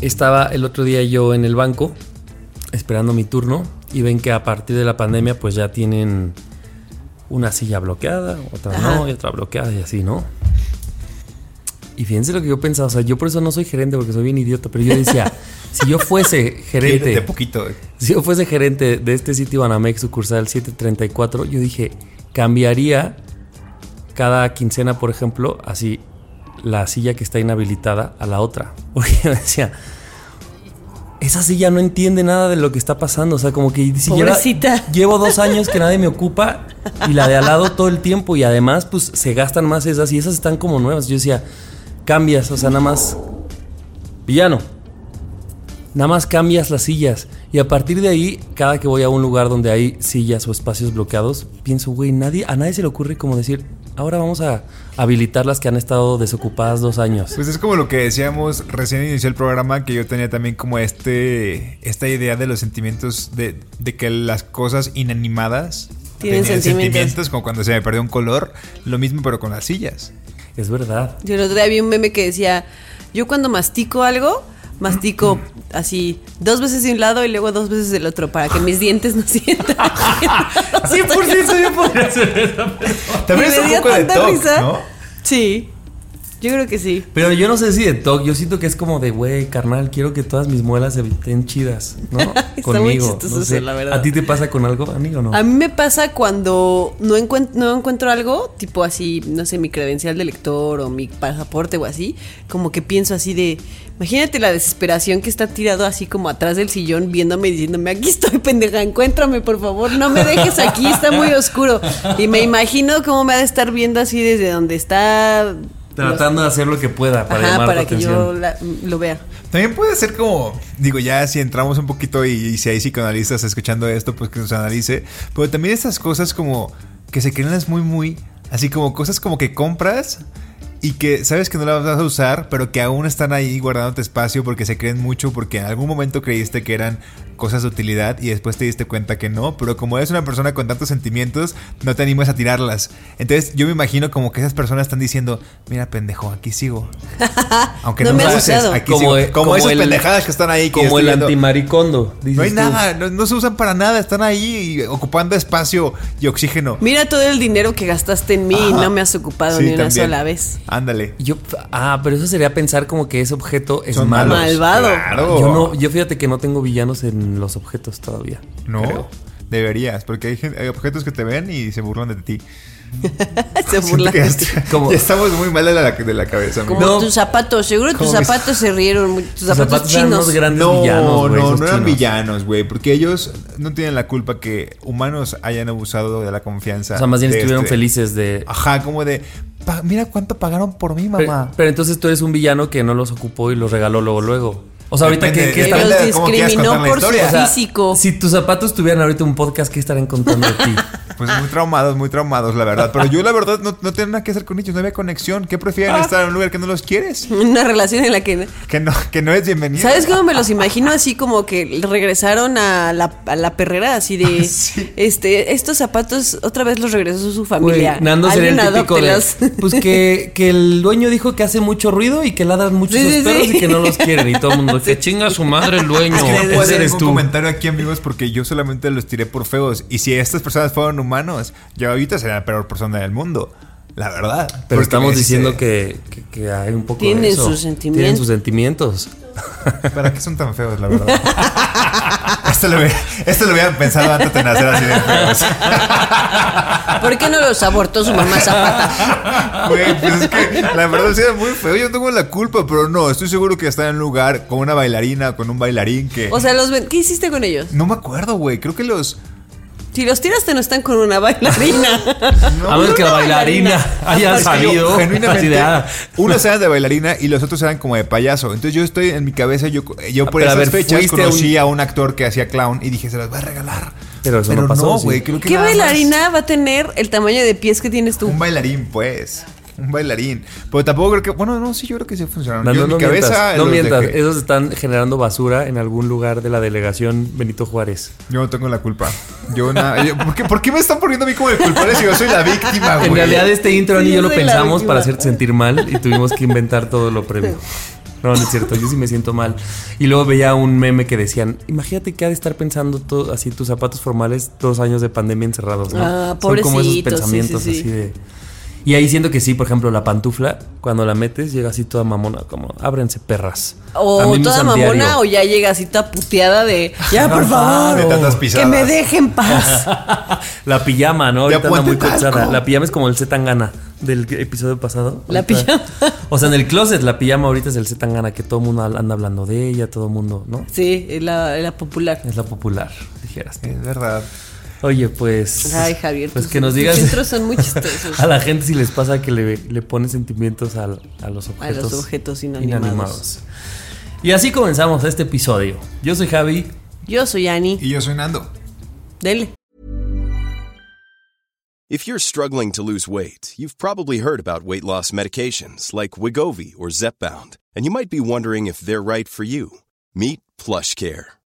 Estaba el otro día yo en el banco esperando mi turno y ven que a partir de la pandemia pues ya tienen una silla bloqueada, otra Ajá. no, y otra bloqueada y así, ¿no? Y fíjense lo que yo pensaba, o sea, yo por eso no soy gerente porque soy bien idiota, pero yo decía, si yo fuese gerente, poquito. eh. si yo fuese gerente de este sitio Banamex sucursal 734, yo dije, cambiaría cada quincena, por ejemplo, así la silla que está inhabilitada a la otra. Porque yo decía, esa silla no entiende nada de lo que está pasando. O sea, como que lleva- Pobrecita. llevo dos años que nadie me ocupa y la de al lado todo el tiempo. Y además, pues se gastan más esas y esas están como nuevas. Yo decía, cambias, o sea, nada más. Villano. Nada más cambias las sillas. Y a partir de ahí, cada que voy a un lugar donde hay sillas o espacios bloqueados, pienso, güey, nadie, a nadie se le ocurre como decir, ahora vamos a habilitar las que han estado desocupadas dos años. Pues es como lo que decíamos recién inició el programa, que yo tenía también como este esta idea de los sentimientos, de, de que las cosas inanimadas Tienen tenían sentimientos. como cuando se me perdió un color, lo mismo pero con las sillas. Es verdad. yo el otro día vi un meme que decía, yo cuando mastico algo, mastico así dos veces de un lado y luego dos veces del otro para que mis dientes no sientan. 100% yo podría hacer eso. También es un poco de risa. ¿no? Sí, yo creo que sí. Pero yo no sé si de TOC, yo siento que es como de, güey, carnal, quiero que todas mis muelas estén chidas, ¿no? Está muy no sé. la verdad. ¿A ti te pasa con algo, amigo, no? A mí me pasa cuando no, encuent- no encuentro algo, tipo así, no sé, mi credencial de lector o mi pasaporte o así, como que pienso así de, imagínate la desesperación que está tirado así como atrás del sillón viéndome y diciéndome, aquí estoy pendeja, encuéntrame por favor, no me dejes aquí, está muy oscuro. Y me imagino cómo me ha de estar viendo así desde donde está... Tratando de hacer lo que pueda para Ajá, llamar para tu que atención. yo la- lo vea. También puede ser como, digo, ya si entramos un poquito y, y si hay psicoanalistas escuchando esto, pues que nos analice. Pero también estas cosas como que se creen las muy, muy, así como cosas como que compras y que sabes que no las vas a usar, pero que aún están ahí guardándote espacio porque se creen mucho, porque en algún momento creíste que eran cosas de utilidad y después te diste cuenta que no, pero como eres una persona con tantos sentimientos, no te animas a tirarlas. Entonces yo me imagino como que esas personas están diciendo, mira pendejo, aquí sigo. Aunque No no, me has uses, usado. aquí Como sigo. el- Como, como esas el- pendejadas que están ahí. Que Como el antimaricondo. dices No hay tú. nada, no, no se usan para nada, están ahí ocupando espacio y oxígeno. Mira todo el dinero que gastaste en mí y no me has ocupado Sí, ni una también. sola vez. Ándale. Yo, ah, pero eso sería pensar como que ese objeto es Son malo. Malvado. Claro. Yo no, yo fíjate que no tengo villanos en los objetos todavía. No, creo. deberías, porque hay, hay objetos que te ven y se burlan de ti. Se burla. Ya, ya estamos muy mal de la, de la cabeza. Como No. tus zapatos, seguro tus zapatos se rieron, tus zapatos, zapatos eran chinos. unos grandes No, villanos, no, no eran chinos. villanos, güey, porque ellos no tienen la culpa que humanos hayan abusado de la confianza. O sea, más bien estuvieron este- felices de... Ajá, como de, "Pa- mira cuánto pagaron por mí, Pero, mamá. pero entonces tú eres un villano que no los ocupó y los regaló luego, luego. O sea, ahorita Depende- que, que están- los de cómo quieras discriminó por su historia. o sea, físico. Si tus zapatos tuvieran ahorita un podcast, ¿qué estarían contando de ti? Pues muy traumados, muy traumados, la verdad. Pero yo, la verdad, no, no tengo nada que hacer con ellos. No había conexión. ¿Qué prefieren Ah. estar en un lugar que no los quieres? Una relación en la que... Que no, que no es bienvenido. ¿Sabes cómo me los imagino así como que regresaron a la, a la perrera? Así de, Sí. este, estos zapatos otra vez los regresó su familia. Güey, Nando sería el típico de. Pues que, que el dueño dijo que hace mucho ruido y que ladran muchos Sí, sí, perros sí. y que no los quieren. Y todo el mundo, que chinga su madre el dueño. Es que no hacer tú. comentario aquí, amigos, porque yo solamente los tiré por feos. Y si estas personas fueron humanos, yo ahorita sería la peor persona del mundo. La verdad. Pero estamos me diciendo que, que- que hay un poco Tienen de eso. sus sentimientos. Tienen sus sentimientos. ¿Para qué son tan feos, la verdad? Esto lo, esto lo pensado antes de nacer así de feos. ¿Por qué no los abortó su mamá Zapata? Güey, pues es que la verdad sí era muy feo. Yo tengo la culpa, pero no, estoy seguro que está en un lugar con una bailarina, con un bailarín que. O sea, los ¿qué hiciste con ellos? no me acuerdo, güey. Creo que los. Si los tiraste no están con una bailarina. No, a menos que la una bailarina bailarina. haya salido genuinamente, de, ah, unos eran de bailarina y los otros eran como de payaso. Entonces yo estoy en mi cabeza, yo, yo por Pero esas ver, fechas a conocí un- a un... actor que hacía clown y dije, se las voy a regalar. Pero eso no pasó, güey. ¿Qué más- bailarina va a tener el tamaño de pies que tienes tú? Un bailarín, pues. Un bailarín. Pero tampoco creo que. Bueno, no, sí, yo creo que sí funcionaron. No, Yo no, en no mi cabeza. mientas, no mientas. dejé. Esos están generando basura en algún lugar de la delegación Benito Juárez. Yo no tengo la culpa. Yo na- yo- ¿por, qué, por qué me están poniendo a mí como el culpable si yo soy la víctima, güey? En realidad este intro Sí, ni yo yo lo pensamos para hacerte sentir mal y tuvimos que inventar todo lo previo. No, no es cierto, yo sí me siento mal. Y luego veía un meme que decían, imagínate que ha de estar pensando todo, así tus zapatos formales dos años de pandemia encerrados, ¿no? Ah, Son como esos pobrecitos, sí, pensamientos sí, sí. así de... Y ahí siento que sí, por ejemplo, la pantufla, cuando la metes, llega así toda mamona, como, ábrense perras. O toda mamona diario. o ya llega así toda puteada de ya por De favor tantas que me dejen paz. La pijama, ¿no? Ya Ahorita anda muy pensada. La pijama es como el Zetangana del episodio pasado. La Ahorita- pijama. O sea, en el closet, la pijama ahorita es el Zetangana, que todo el mundo anda hablando de ella, todo el mundo, ¿no? Sí, es la, la popular. Es la popular, dijeras. Es verdad. Oye, pues. Ay, Javier. Pues tus- que nos digas intros son muy chistosos. a la gente si les pasa que le, le ponen sentimientos al- a, los A objetos. los objetos inanimados. Y así comenzamos este episodio. Yo soy Javi. Yo soy Ani. Y yo soy Nando. Dele. If you're struggling to lose weight, you've probably heard about weight loss medications like Wigovi or Zepbound, and you might be wondering if they're right for you. Meet PlushCare,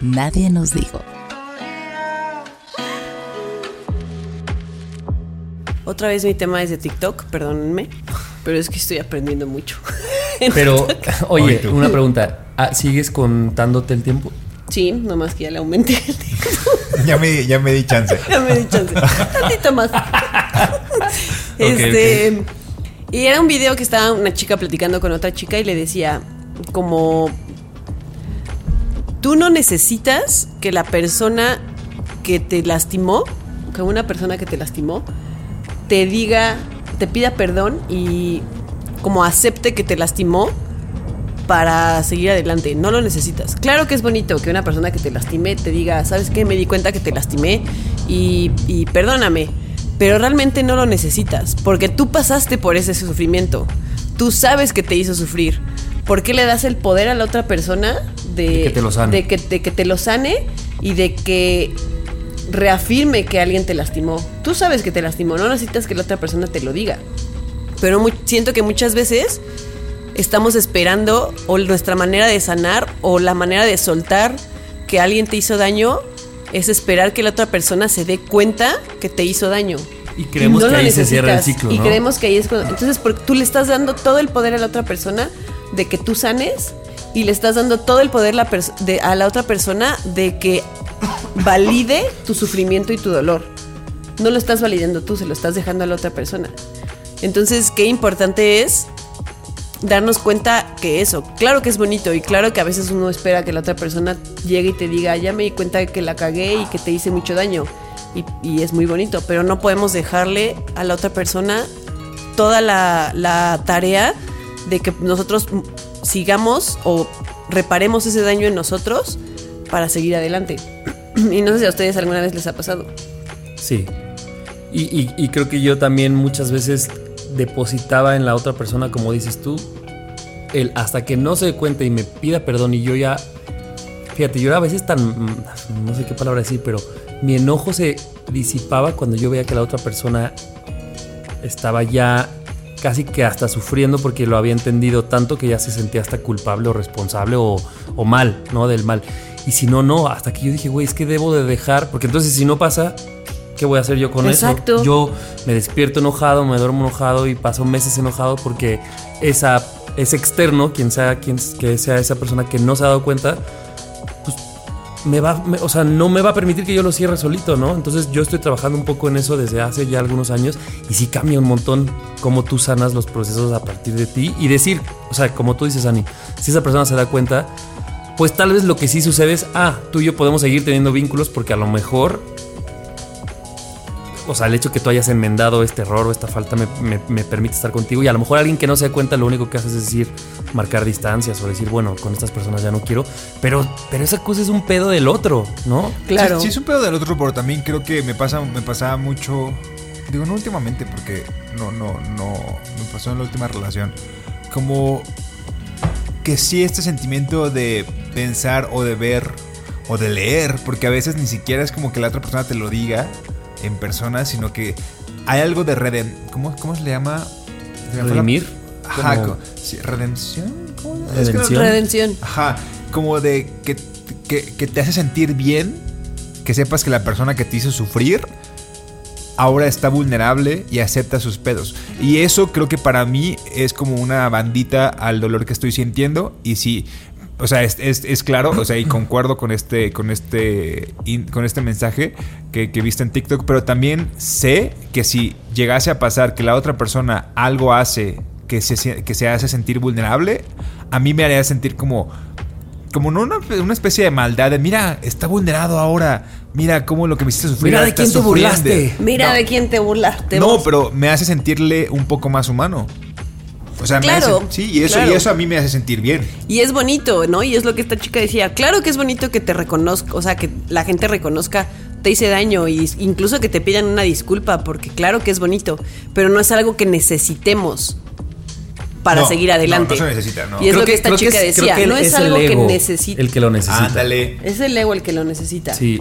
Nadie nos dijo. Otra vez mi tema es de TikTok, perdónenme, pero es que estoy aprendiendo mucho. Pero, oye, una pregunta. Ah, ¿Sigues contándote el tiempo? Sí, nomás que ya le aumenté el tiempo. Ya me, ya me di chance. Ya me di chance. Tantito más. este. Y era un video que estaba una chica platicando con otra chica y le decía, como. Tú no necesitas que la persona que te lastimó, que una persona que te lastimó, te diga, te pida perdón y como acepte que te lastimó para seguir adelante. No lo necesitas. Claro que es bonito que una persona que te lastime te diga, ¿sabes qué? Me di cuenta que te lastimé y, y perdóname. Pero realmente no lo necesitas, porque tú pasaste por ese sufrimiento. Tú sabes que te hizo sufrir. ¿Por qué le das el poder a la otra persona de, De que te lo sane. de que, de que te lo sane y de que reafirme que alguien te lastimó? Tú sabes que te lastimó, no necesitas que la otra persona te lo diga. Pero siento que muchas veces estamos esperando o nuestra manera de sanar o la manera de soltar que alguien te hizo daño es esperar que la otra persona se dé cuenta que te hizo daño. Y creemos no que ahí se cierra el ciclo, Y ¿no? creemos que ahí es cuando... Entonces, porque tú le estás dando todo el poder a la otra persona de que tú sanes y le estás dando todo el poder a la otra persona de que valide tu sufrimiento y tu dolor. No lo estás validando tú, se lo estás dejando a la otra persona. Entonces, qué importante es darnos cuenta que eso, claro que es bonito y claro que a veces uno espera que la otra persona llegue y te diga, ya me di cuenta que la cagué y que te hice mucho daño. Y, es muy bonito, pero no podemos dejarle a la otra persona toda la tarea de que nosotros sigamos o reparemos ese daño en nosotros para seguir adelante. Y no sé si a ustedes alguna vez les ha pasado. Sí. Y, y- creo que yo también muchas veces depositaba en la otra persona, como dices tú, el hasta que no se dé cuenta y me pida perdón y yo ya... Fíjate, yo a veces tan... mm, No sé qué palabra decir, pero mi enojo se disipaba cuando yo veía que la otra persona estaba ya casi que hasta sufriendo porque lo había entendido tanto que ya se sentía hasta culpable o responsable o, o mal, ¿no? Del mal. Y si no, no, hasta que yo dije, güey, es que debo de dejar, porque entonces si no pasa, ¿qué voy a hacer yo con Exacto. eso? Yo me despierto enojado, me duermo enojado y paso meses enojado porque esa, ese externo, quien sea, quien que sea esa persona que no se ha dado cuenta, me va, o sea, no me va a permitir que yo lo cierre solito, ¿no? Entonces yo estoy trabajando un poco en eso desde hace ya algunos años y sí cambia un montón cómo tú sanas los procesos a partir de ti y decir, o sea, como tú dices, Ani, si esa persona se da cuenta, pues tal vez lo que sí sucede es, ah, tú y yo podemos seguir teniendo vínculos porque a lo mejor, o sea, el hecho que tú hayas enmendado este error o esta falta me, me- me permite estar contigo y a lo mejor alguien que no se da cuenta lo único que hace es decir, marcar distancias o decir, bueno, con estas personas ya no quiero, pero, pero esa cosa es un pedo del otro, ¿no? Claro. Sí, sí es un pedo del otro, pero también creo que me pasa, me pasaba mucho. Digo, no últimamente, porque no, no, no. Me pasó en la última relación. Como que sí, este sentimiento de pensar o de ver o de leer, porque a veces ni siquiera es como que la otra persona te lo diga en persona, sino que hay algo de reden. ¿Cómo, cómo se le llama? Se Redimir. Ajá, Como- redención. ¿Cómo? Es que no- Redención. Ajá, como de que, que, que te hace sentir bien, que sepas que la persona que te hizo sufrir ahora está vulnerable y acepta sus pedos. Y eso creo que para mí es como una bandita al dolor que estoy sintiendo. Y sí, o sea, es, es- es claro, o sea, y concuerdo con este, con este, in- con este mensaje que, que viste en TikTok, pero también sé que si llegase a pasar que la otra persona algo hace que se, que se hace sentir vulnerable, a mí me haría sentir como como no una, una especie de maldad de mira, está vulnerado ahora. Mira cómo lo que me hiciste sufrir. Mira de quién te sufriendo". burlaste. Mira No, de quién te burlaste. No, vos. pero me hace sentirle un poco más humano. O sea, me Claro, hace- sí, y eso, claro. y eso a mí me hace sentir bien. Y es bonito, ¿no? Y es lo que esta chica decía. Claro que es bonito que te reconozca, o sea, que la gente reconozca te hice daño y incluso que te pidan una disculpa, porque claro que es bonito, pero no es algo que necesitemos para No, seguir adelante. no, no se necesita, no. Y es Creo lo que, esta chica es- creo decía, que no es, algo que ego necesita. El que lo necesita. Ándale. Es el ego el que lo necesita. Sí.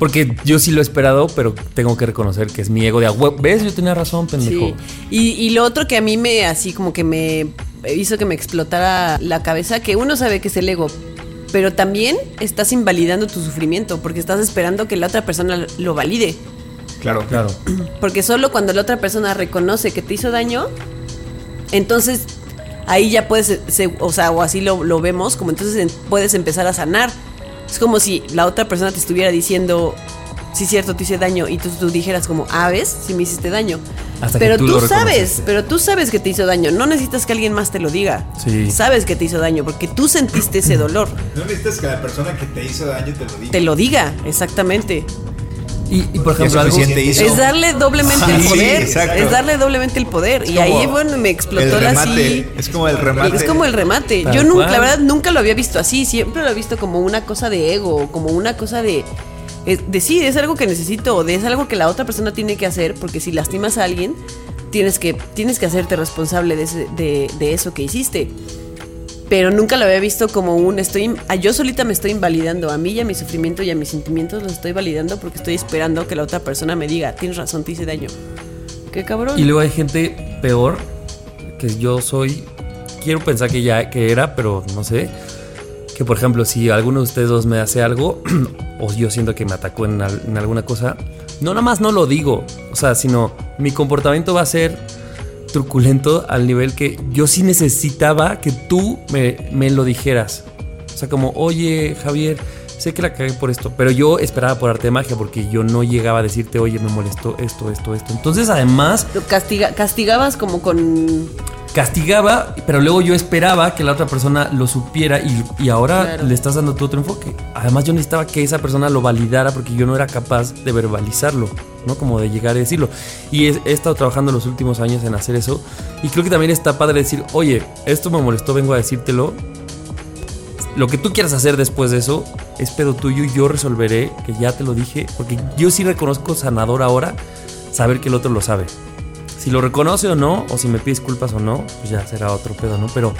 Porque yo sí lo he esperado, pero tengo que reconocer que es mi ego de "Ah, hue- ¿Ves? Yo tenía razón, pendejo. Sí. Y, y lo otro que a mí me, así como que me hizo que me explotara la cabeza, que uno sabe que es el ego, pero también estás invalidando tu sufrimiento, porque estás esperando que la otra persona lo valide. Claro. Claro. Porque solo cuando la otra persona reconoce que te hizo daño, entonces ahí ya puedes, se- o sea, o así lo, lo vemos, como entonces en- puedes empezar a sanar. Es como si la otra persona te estuviera diciendo, sí, cierto, te hice daño, y tú, tú dijeras como, ah, ¿ves? Sí me hiciste daño. Hasta que pero tú tú, sabes, pero tú sabes que te hizo daño. No necesitas que alguien más te lo diga. Sí. Sabes que te hizo daño, porque tú sentiste ese dolor. No necesitas que la persona que te hizo daño te lo diga. Te lo diga, exactamente. Y, y, por ejemplo, algo. Es darle doblemente Sí, el poder. Es darle doblemente el poder. y ahí, bueno, me explotó la así. Es como el remate. Es como el remate. Tal Yo nunca, cual. la verdad, nunca lo había visto así. Siempre lo he visto como una cosa de ego, como una cosa de. De sí, es algo que necesito, o de es algo que la otra persona tiene que hacer, porque si lastimas a alguien, tienes que, tienes que hacerte responsable de, ese- de, de eso que hiciste. Pero nunca lo había visto como un estoy a yo solita me estoy invalidando a mí y a mi sufrimiento y a mis sentimientos los estoy validando porque estoy esperando que la otra persona me diga, tienes razón, te hice daño. Qué cabrón. Y luego hay gente peor que yo soy. Quiero pensar que ya que era, pero no sé. Que por ejemplo, si alguno de ustedes dos me hace algo, o yo siento que me atacó en, en alguna cosa, no nada más no lo digo. O sea, sino mi comportamiento va a ser truculento al nivel que yo sí necesitaba que tú me, me lo dijeras. O sea, como, oye, Javier, sé que la cagué por esto, pero yo esperaba por arte de magia porque yo no llegaba a decirte, oye, me molestó esto, esto, esto. Entonces, además, castiga- castigabas como con castigaba, pero luego yo esperaba que la otra persona lo supiera y, y ahora Claro. le estás dando tu otro enfoque. Además, yo necesitaba que esa persona lo validara porque yo no era capaz de verbalizarlo, ¿no? Como de llegar a decirlo. Y he, he estado trabajando los últimos años en hacer eso. Y creo que también está padre decir, oye, esto me molestó, vengo a decírtelo. Lo que tú quieras hacer después de eso es pedo tuyo y yo resolveré, que ya te lo dije, porque yo sí reconozco sanador ahora saber que el otro lo sabe. Si lo reconoce o no, o si me pide disculpas o no, pues ya será otro pedo, ¿no? Pero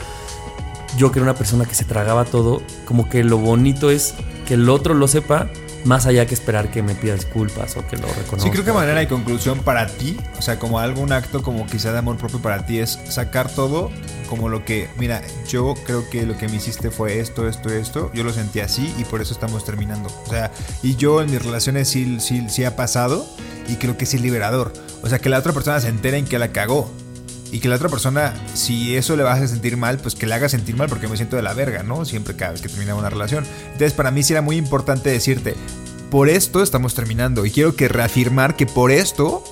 yo que era una persona que se tragaba todo, como que lo bonito es que el otro lo sepa más allá que esperar que me pida disculpas o que lo reconozca. Sí, creo que manera de conclusión para ti, o sea, como algún acto como quizá de amor propio para ti es sacar todo como lo que, mira, yo creo que lo que me hiciste fue esto, esto, esto, yo lo sentí así y por eso estamos terminando. O sea, y yo en mis relaciones sí, sí, sí ha pasado y creo que es liberador. O sea, que la otra persona se entera en que la cagó. Y que la otra persona, si eso le va a hacer sentir mal, pues que le haga sentir mal porque me siento de la verga, ¿no? Siempre cada vez que terminaba una relación. Entonces, para mí sí era muy importante decirte, por esto estamos terminando. Y quiero que reafirmar que por esto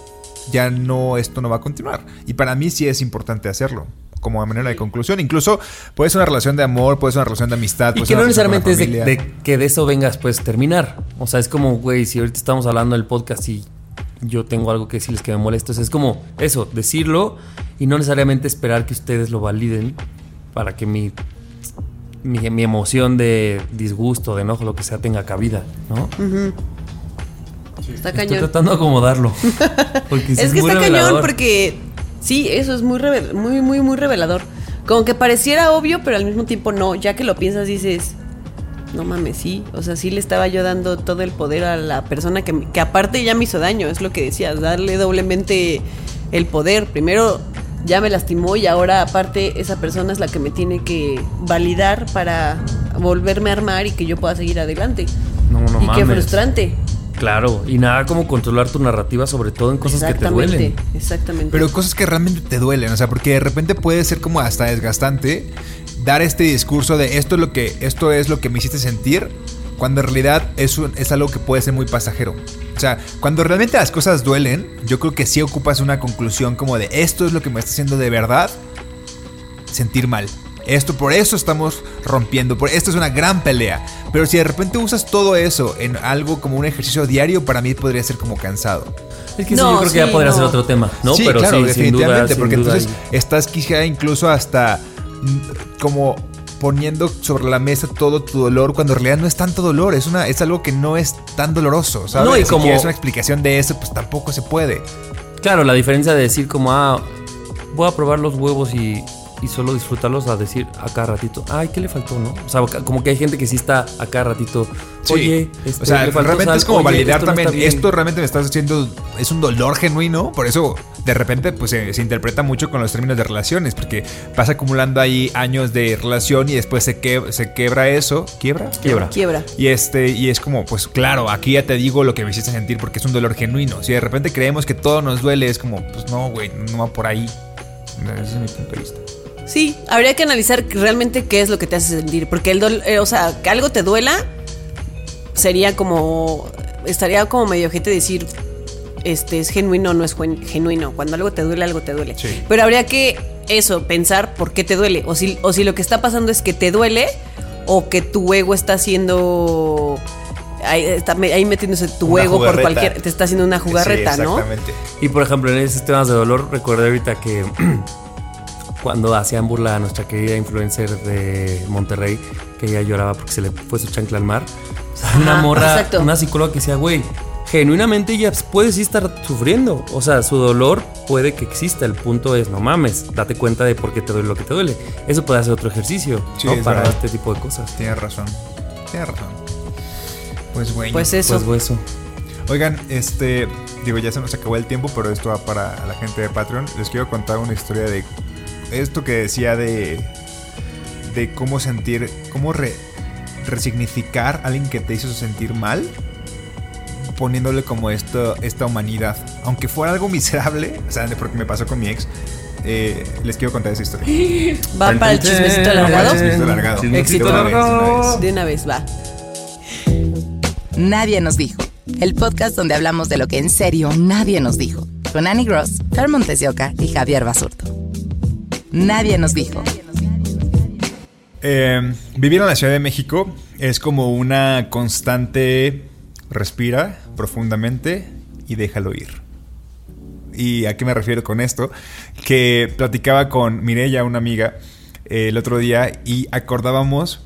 ya no, esto no va a continuar. Y para mí sí es importante hacerlo. Como manera de conclusión. Incluso puede ser una relación de amor, puede ser una relación de amistad. Y que no necesariamente es de que de eso vengas pues terminar. O sea, es como, güey, si ahorita estamos hablando del podcast y yo tengo algo que decirles que me molesta, es como eso, decirlo y no necesariamente esperar que ustedes lo validen para que mi, mi, mi emoción de disgusto, de enojo, lo que sea, tenga cabida, ¿no? Está Estoy cañón. tratando de acomodarlo. Porque es que muy está revelador. cañón porque sí, eso es muy, revel- muy, muy, muy revelador. Como que pareciera obvio, pero al mismo tiempo no. Ya que lo piensas, dices, no mames, sí. O sea, sí le estaba yo dando todo el poder a la persona que, que aparte ya me hizo daño, es lo que decías, darle doblemente el poder. Primero ya me lastimó y ahora aparte esa persona es la que me tiene que validar para volverme a armar y que yo pueda seguir adelante. No, no y qué mames. frustrante. Claro, y nada como controlar tu narrativa, sobre todo en cosas que te exactamente, duelen. exactamente. Pero cosas que realmente te duelen, o sea, porque de repente puede ser como hasta desgastante dar este discurso de esto es lo que, esto es lo que me hiciste sentir, cuando en realidad es, un- es algo que puede ser muy pasajero. O sea, cuando realmente las cosas duelen, yo creo que sí ocupas una conclusión como de esto es lo que me está haciendo de verdad sentir mal. Esto, por eso estamos rompiendo, por esto es una gran pelea. Pero si de repente usas todo eso en algo como un ejercicio diario, para mí podría ser como cansado. Es que eso No, yo creo que sí, ya podría no. ser otro tema, ¿no? Sí, Pero claro, sí, sin definitivamente, duda, sin porque duda entonces hay- estás quizá incluso hasta mm, como poniendo sobre la mesa todo tu dolor cuando en realidad no es tanto dolor, es una es algo que no es tan doloroso, ¿sabes? No, y si como- quieres una explicación de eso, pues tampoco se puede. Claro, la diferencia de decir como, ah, voy a probar los huevos y, y solo disfrutarlos a decir a cada ratito, ay, ¿qué le faltó, no? O sea, como que hay gente que sí está a cada ratito, oye, este, o sea, le faltó realmente sal, es como oye, validar no también, está bien". esto realmente me estás haciendo, es un dolor genuino, por eso de repente pues se, se interpreta mucho con los términos de relaciones, porque vas acumulando ahí años de relación y después se, que, se quebra eso, ¿quiebra? Quiebra. Quiebra. Y este, y es como, pues claro, aquí ya te digo lo que me hiciste sentir porque es un dolor genuino. Si de repente creemos que todo nos duele, es como, pues no, güey, no va por ahí. Ese es mi punto de vista. Sí, habría que analizar realmente qué es lo que te hace sentir. Porque el dol- eh, o sea, que algo te duela, sería como. Estaría como medio gente decir. Este es genuino o no es gen- genuino. Cuando algo te duele, algo te duele. Sí. Pero habría que eso, pensar por qué te duele. O si, o si lo que está pasando es que te duele, o que tu ego está haciendo. Ahí, está me- ahí metiéndose tu Una ego por jugarreta. cualquier. Te está haciendo una jugarreta, Sí, ¿no? Exactamente. Y por ejemplo, en esos temas de dolor, recordé ahorita que cuando hacían burla a nuestra querida influencer de Monterrey, que ella lloraba porque se le fue su chancla al mar. O sea, una morra, exacto. una psicóloga que decía, güey, genuinamente ella puede sí estar sufriendo. O sea, su dolor puede que exista. El punto es, no mames, date cuenta de por qué te duele lo que te duele. Eso puede hacer otro ejercicio, Sí, ¿no? es Para verdad. este tipo de cosas. Tienes razón. Tienes razón. Pues bueno. Pues eso. Pues eso. Oigan, este, digo, ya se nos acabó el tiempo, pero esto va para la gente de Patreon. Les quiero contar una historia de esto que decía de de cómo sentir, cómo re- resignificar a alguien que te hizo sentir mal, poniéndole como esto, esta humanidad, aunque fuera algo miserable, o sea, porque me pasó con mi ex. eh, les quiero contar esa historia. Va para el chismecito alargado. Chismecito alargado. Éxito. De una vez, de una va. Nadie nos dijo. El podcast donde hablamos de lo que en serio nadie nos dijo. Con Annie Gross, Fer Montesioca y Javier Basurto. Nadie nos dijo. Eh, vivir en la Ciudad de México es como una constante respira profundamente y déjalo ir. ¿Y a qué me refiero con esto? Que platicaba con Mirella, una amiga, eh, el otro día y acordábamos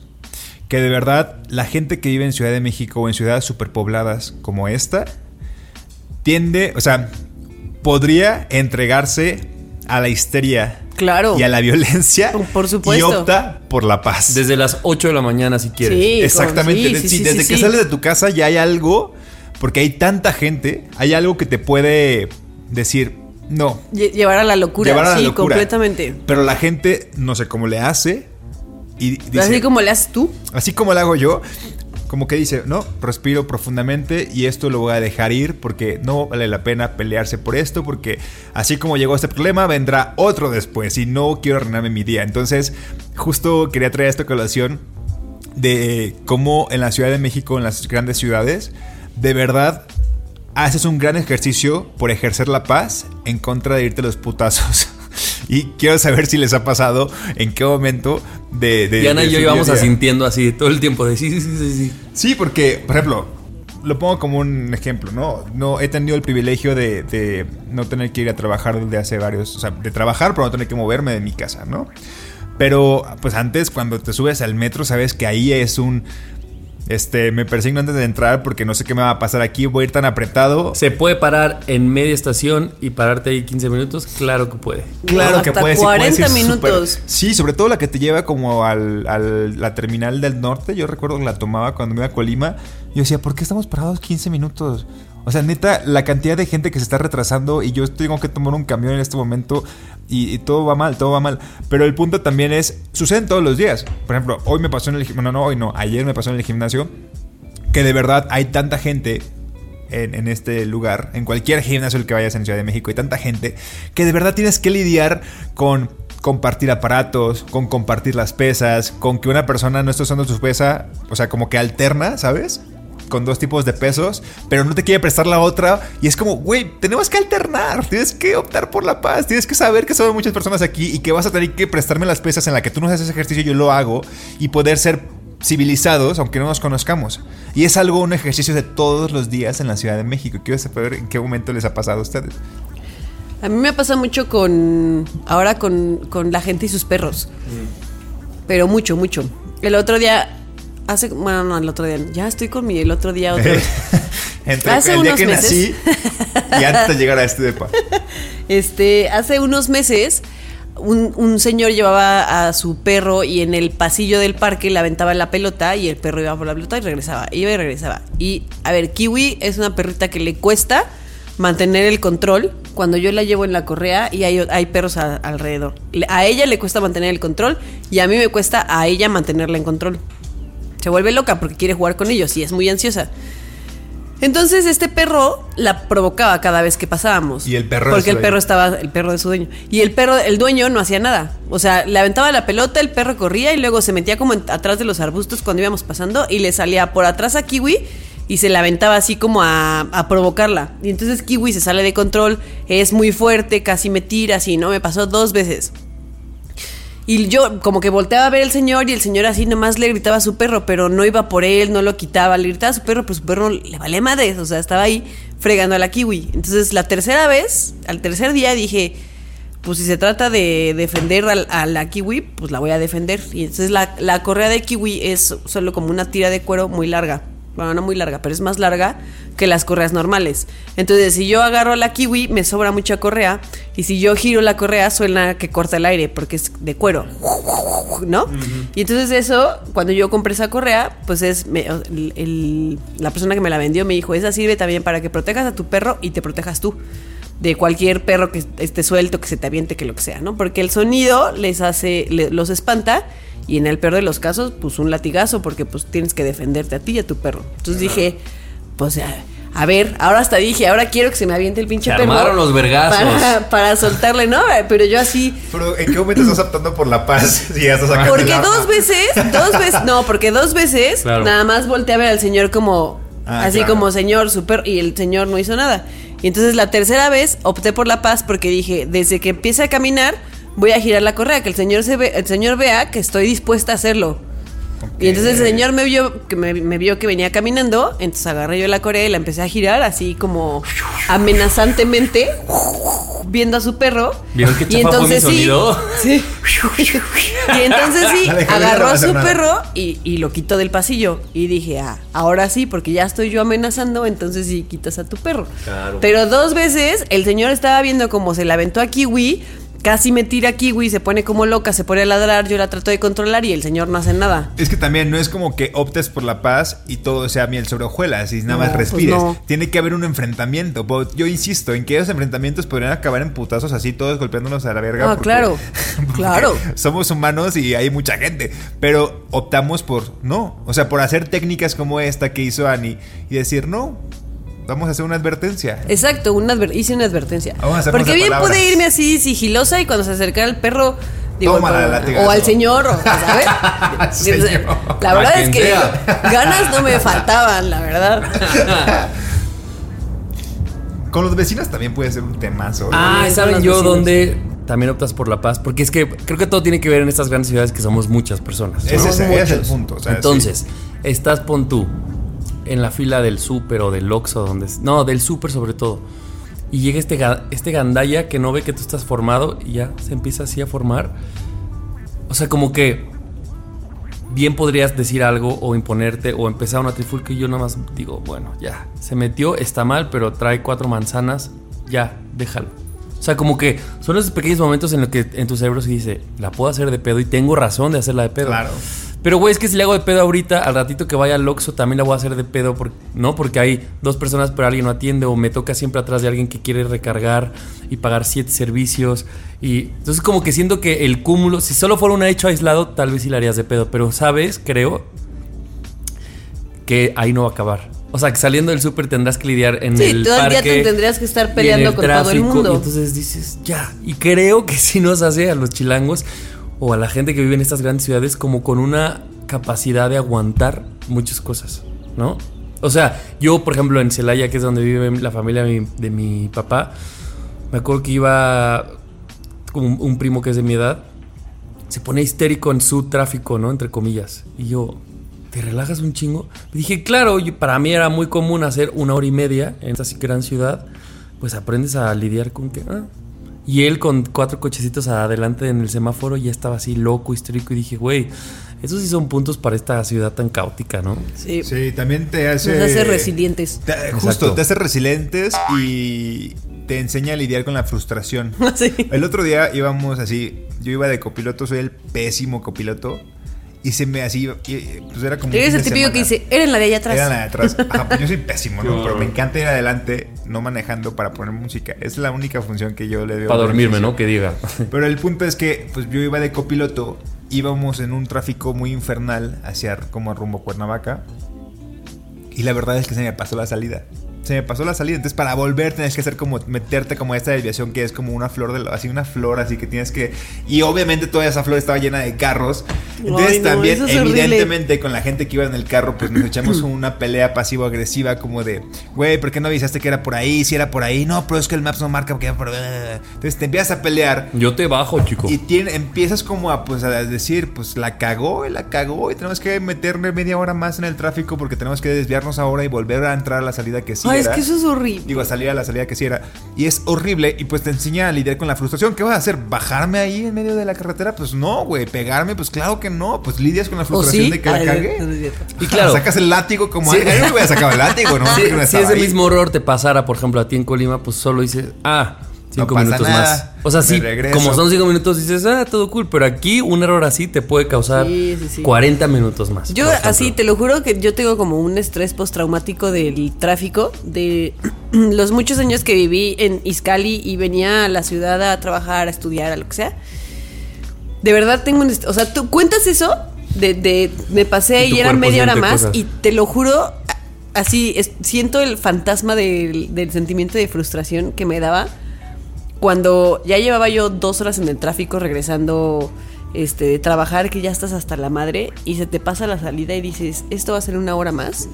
que de verdad la gente que vive en Ciudad de México o en ciudades superpobladas como esta tiende, o sea, podría entregarse a la histeria Claro. y a la violencia Por supuesto. y opta por la paz. Desde las 8 de la mañana si quieres. Sí, Exactamente. con- Sí, sí, sí, desde sí, que sí. sales de tu casa ya hay algo, porque hay tanta gente, hay algo que te puede decir, no, Lle- Llevar a la locura. llevar a la sí, locura. completamente. Pero la gente no sé cómo le hace y dice, Así como le haces tú. así como lo hago yo, como que dice, no, respiro profundamente y esto lo voy a dejar ir porque no vale la pena pelearse por esto, porque así como llegó este problema, vendrá otro después y no quiero arruinarme mi día. Entonces, justo quería traer esta colación de cómo en la Ciudad de México, en las grandes ciudades, de verdad haces un gran ejercicio por ejercer la paz en contra de irte los putazos. Y quiero saber si les ha pasado en qué momento de... de Diana de y yo íbamos asintiendo así todo el tiempo de sí, sí, sí, sí, sí. Sí, porque, por ejemplo, lo pongo como un ejemplo, ¿no? No he tenido el privilegio de, de no tener que ir a trabajar desde hace varios, o sea, de trabajar, pero no tener que moverme de mi casa, ¿no? Pero, pues antes, cuando te subes al metro, sabes que ahí es un... Este, me persigno antes de entrar porque no sé qué me va a pasar aquí, voy a ir tan apretado. ¿Se puede parar en media estación y pararte ahí 15 minutos? Claro que puede. Claro No, que sí, 40 puedes ir minutos. sí, sobre todo la que te lleva como al, al- la terminal del norte. Yo recuerdo que la tomaba cuando me iba a Colima. Yo decía, ¿por qué estamos parados 15 minutos? O sea, neta, la cantidad de gente que se está retrasando y yo tengo que tomar un camión en este momento y, todo va mal, todo va mal. Pero el punto también es, suceden todos los días. Por ejemplo, hoy me pasó en el gimnasio, no, no, hoy no, ayer me pasó en el gimnasio que de verdad hay tanta gente en, este lugar, en cualquier gimnasio al que vayas en Ciudad de México, hay tanta gente que de verdad tienes que lidiar con compartir aparatos, con compartir las pesas, con que una persona no esté usando su pesa, o sea, como que alterna, ¿sabes? Con dos tipos de pesos, pero no te quiere prestar la otra. Y es como, güey, tenemos que alternar, tienes que optar por la paz, tienes que saber que son muchas personas aquí y que vas a tener que prestarme las pesas en la que tú no haces ejercicio, yo lo hago, y poder ser civilizados, aunque no nos conozcamos. Y es algo, un ejercicio de todos los días en la Ciudad de México. Quiero saber en qué momento les ha pasado a ustedes. A mí me pasa mucho con. Ahora con, con la gente y sus perros. Pero mucho, mucho. El otro día. Hace. Bueno, no, el otro día. Ya estoy con mi. El otro día otro. Entre Hace el día unos que meses. nací y antes de llegar a este depa. Este, hace unos meses, un, un señor llevaba a su perro y en el pasillo del parque le aventaba la pelota y el perro iba por la pelota y regresaba, iba y regresaba. Y, a ver, Kiwi es una perrita que le cuesta mantener el control cuando yo la llevo en la correa y hay, hay perros a- alrededor. A ella le cuesta mantener el control y a mí me cuesta a ella mantenerla en control. Se vuelve loca porque quiere jugar con ellos y es muy ansiosa. Entonces este perro la provocaba cada vez que pasábamos. Y el perro Porque el perro estaba, el perro de su dueño. Y el perro, el dueño no hacía nada. O sea, le aventaba la pelota, el perro corría y luego se metía como en- atrás de los arbustos cuando íbamos pasando y le salía por atrás a Kiwi y se la aventaba así como a, a provocarla. Y entonces Kiwi se sale de control, es muy fuerte, casi me tira así, ¿no? Me pasó dos veces. Y yo como que volteaba a ver al señor y el señor así nomás le gritaba a su perro, pero no iba por él, no lo quitaba, le gritaba a su perro, pero su perro le valía madres, o sea, estaba ahí fregando a la kiwi. Entonces la tercera vez, al tercer día dije, pues si se trata de defender al- a, la kiwi, pues la voy a defender. Y entonces la, la correa de kiwi es solo como una tira de cuero muy larga. Bueno, no muy larga, pero es más larga que las correas normales. Entonces, si yo agarro la kiwi, me sobra mucha correa. Y si yo giro la correa, suena que corta el aire porque es de cuero. ¿No? Y entonces eso, cuando yo compré esa correa, pues es... me- el- el- la persona que me la vendió me dijo, esa sirve también para que protejas a tu perro y te protejas tú de cualquier perro que esté suelto, que se te aviente, que lo que sea, ¿no? Porque el sonido les hace, le- los espanta y en el peor de los casos, pues un latigazo, porque pues tienes que defenderte a ti y a tu perro. Entonces dije, pues a, a ver, ahora hasta dije, ahora quiero que se me aviente el pinche Se perro. armaron los vergazos. Para, para soltarle, ¿no? Pero yo así, Pero ¿en qué momento estás optando por la paz? Si ya estás porque dos veces, dos veces, no, porque dos veces Claro. nada más volteé a ver al señor como, Ah, así claro. como señor, super, y el señor no hizo nada. Y entonces la tercera vez opté por la paz porque dije, desde que empiece a caminar, voy a girar la correa, que el señor se ve, el señor vea que estoy dispuesta a hacerlo. Y entonces el señor me vio que me, me vio que venía caminando, entonces agarré yo la correa y la empecé a girar así como amenazantemente, viendo a su perro. ¿Vieron qué Y chafa fue mi entonces sí, sonido? Sí. y entonces sí, agarró a su perro y, y lo quitó del pasillo. Y dije, ah, ahora sí, porque ya estoy yo amenazando, entonces sí quitas a tu perro. Claro. Pero dos veces el señor estaba viendo cómo se la aventó a Kiwi, casi me tira kiwi, se pone como loca, se pone a ladrar, yo la trato de controlar y el señor no hace nada. Es que también no es como que optes por la paz y todo sea miel sobre hojuelas y nada más pues respires. no. Tiene que haber un enfrentamiento. Yo insisto en que esos enfrentamientos podrían acabar en putazos así, todos golpeándonos a la verga. Ah, claro. porque Claro. Somos humanos y hay mucha gente. Pero optamos por no. O sea, por hacer técnicas como esta que hizo Annie y decir no. Vamos a hacer una advertencia. Exacto, una adver- hice una advertencia. Vamos a hacernos Porque bien pude irme así sigilosa y cuando se acercara el perro. Digo, pero- latigazo. o al señor, o, ¿sabes? Señor. La verdad es que sea. ganas no me faltaban, la verdad. Con los vecinos también puede ser un temazo. Ah, ¿saben yo vecinos. dónde también optas por la paz? Porque es que creo que todo tiene que ver en estas grandes ciudades que somos muchas personas. ¿no? Ese, es- ese es el punto. o sea, Entonces, estás pon tú en la fila del súper o del Oxxo, donde no, del súper sobre todo. Y llega este, este gandaya que no ve que tú estás formado y ya se empieza así a formar. O sea, como que bien podrías decir algo o imponerte o empezar una trifulca y yo nada más digo, bueno, ya, se metió, está mal, pero trae cuatro manzanas, ya, déjalo. O sea, como que son esos pequeños momentos en los que en tu cerebro se dice, la puedo hacer de pedo y tengo razón de hacerla de pedo. Claro. Pero, güey, es que si le hago de pedo ahorita, al ratito que vaya al Oxxo también la voy a hacer de pedo, por- ¿no? Porque hay dos personas, pero alguien no atiende, o me toca siempre atrás de alguien que quiere recargar y pagar siete servicios. Y entonces, como que siento que el cúmulo, si solo fuera un hecho aislado, tal vez sí le harías de pedo. Pero, ¿sabes? Creo que ahí no va a acabar. O sea, que saliendo del súper tendrás que lidiar en Sí, el todo el día te tendrías que estar peleando el con todo el mundo. y entonces dices, ya. Y creo que sí nos hace a los chilangos o a la gente que vive en estas grandes ciudades como con una capacidad de aguantar muchas cosas, ¿no? O sea, yo, por ejemplo, en Celaya, que es donde vive la familia de mi, papá, me acuerdo que iba con un, primo que es de mi edad, se pone histérico en su tráfico, ¿no? Entre comillas. Y yo, ¿te relajas un chingo? Dije, claro, yo- para mí era muy común hacer una hora y media en esta gran ciudad. Pues aprendes a lidiar con que... ah. Y él con cuatro cochecitos adelante en el semáforo ya estaba así loco, histérico. Y dije, güey, esos sí son puntos para esta ciudad tan caótica, ¿no? Sí. Sí, también te hace. Nos hace resilientes. te- justo, Exacto. te hace resilientes y te enseña a lidiar con la frustración. Sí. El otro día íbamos así, yo iba de copiloto, soy el pésimo copiloto. Y se me así, pues era como. Eres el típico semana. que dice, era en la de allá atrás. Era la de atrás. Ajá, pues yo soy pésimo, ¿no? Pero me encanta ir adelante, no manejando para poner música. Es la única función que yo le veo. Para dormirme. ¿no? Que diga. Pero el punto es que pues yo iba de copiloto, íbamos en un tráfico muy infernal hacia como rumbo a Cuernavaca. Y la verdad es que se me pasó la salida. Se me pasó la salida, entonces para volver tienes que hacer como meterte como esta desviación que es como una flor de así una flor así que tienes que y obviamente toda esa flor estaba llena de carros. Entonces Ay, no, también es evidentemente con la gente que iba en el carro pues nos echamos una pelea pasivo agresiva como de, güey, ¿por qué no avisaste que era por ahí? Si era por ahí, no, pero es que el Maps no marca porque era por Entonces te empiezas a pelear Yo te bajo, chico. y tiene, empiezas como a, pues, a decir, pues la cagó, y la cagó y tenemos que meterle media hora más en el tráfico porque tenemos que desviarnos ahora y volver a entrar a la salida que sí Ay, es que eso es horrible. Digo, a salir a la salida que sí era. Y es horrible y pues te enseña a lidiar con la frustración. ¿Qué vas a hacer? ¿Bajarme ahí en medio de la carretera? Pues no, güey. ¿Pegarme? Pues claro que no. Pues lidias con la ¿O frustración sí? de que la cagué. no, no. Y claro. Sacas el látigo como Sí. alguien. Yo no hubiera sacado el látigo, ¿no? Si, ese ahí. mismo horror te pasara, por ejemplo, a ti en Colima, pues solo dices, ah, cinco pasa minutos nada, más. O sea, sí, como son cinco minutos, dices, ah, todo cool. Pero aquí un error así te puede causar Sí, sí, sí. 40 minutos más. Yo así, te lo juro que yo tengo como un estrés postraumático del tráfico, de los muchos años que viví en Izcali y venía a la ciudad a trabajar, a estudiar, a lo que sea. De verdad tengo un... est- O sea, tú cuentas eso de, de me pasé Y era media hora más cosas. y te lo juro, así, es- siento el fantasma del, del sentimiento de frustración que me daba cuando ya llevaba yo dos horas en el tráfico regresando este, de trabajar, que ya estás hasta la madre y se te pasa la salida y dices, esto va a ser una hora más.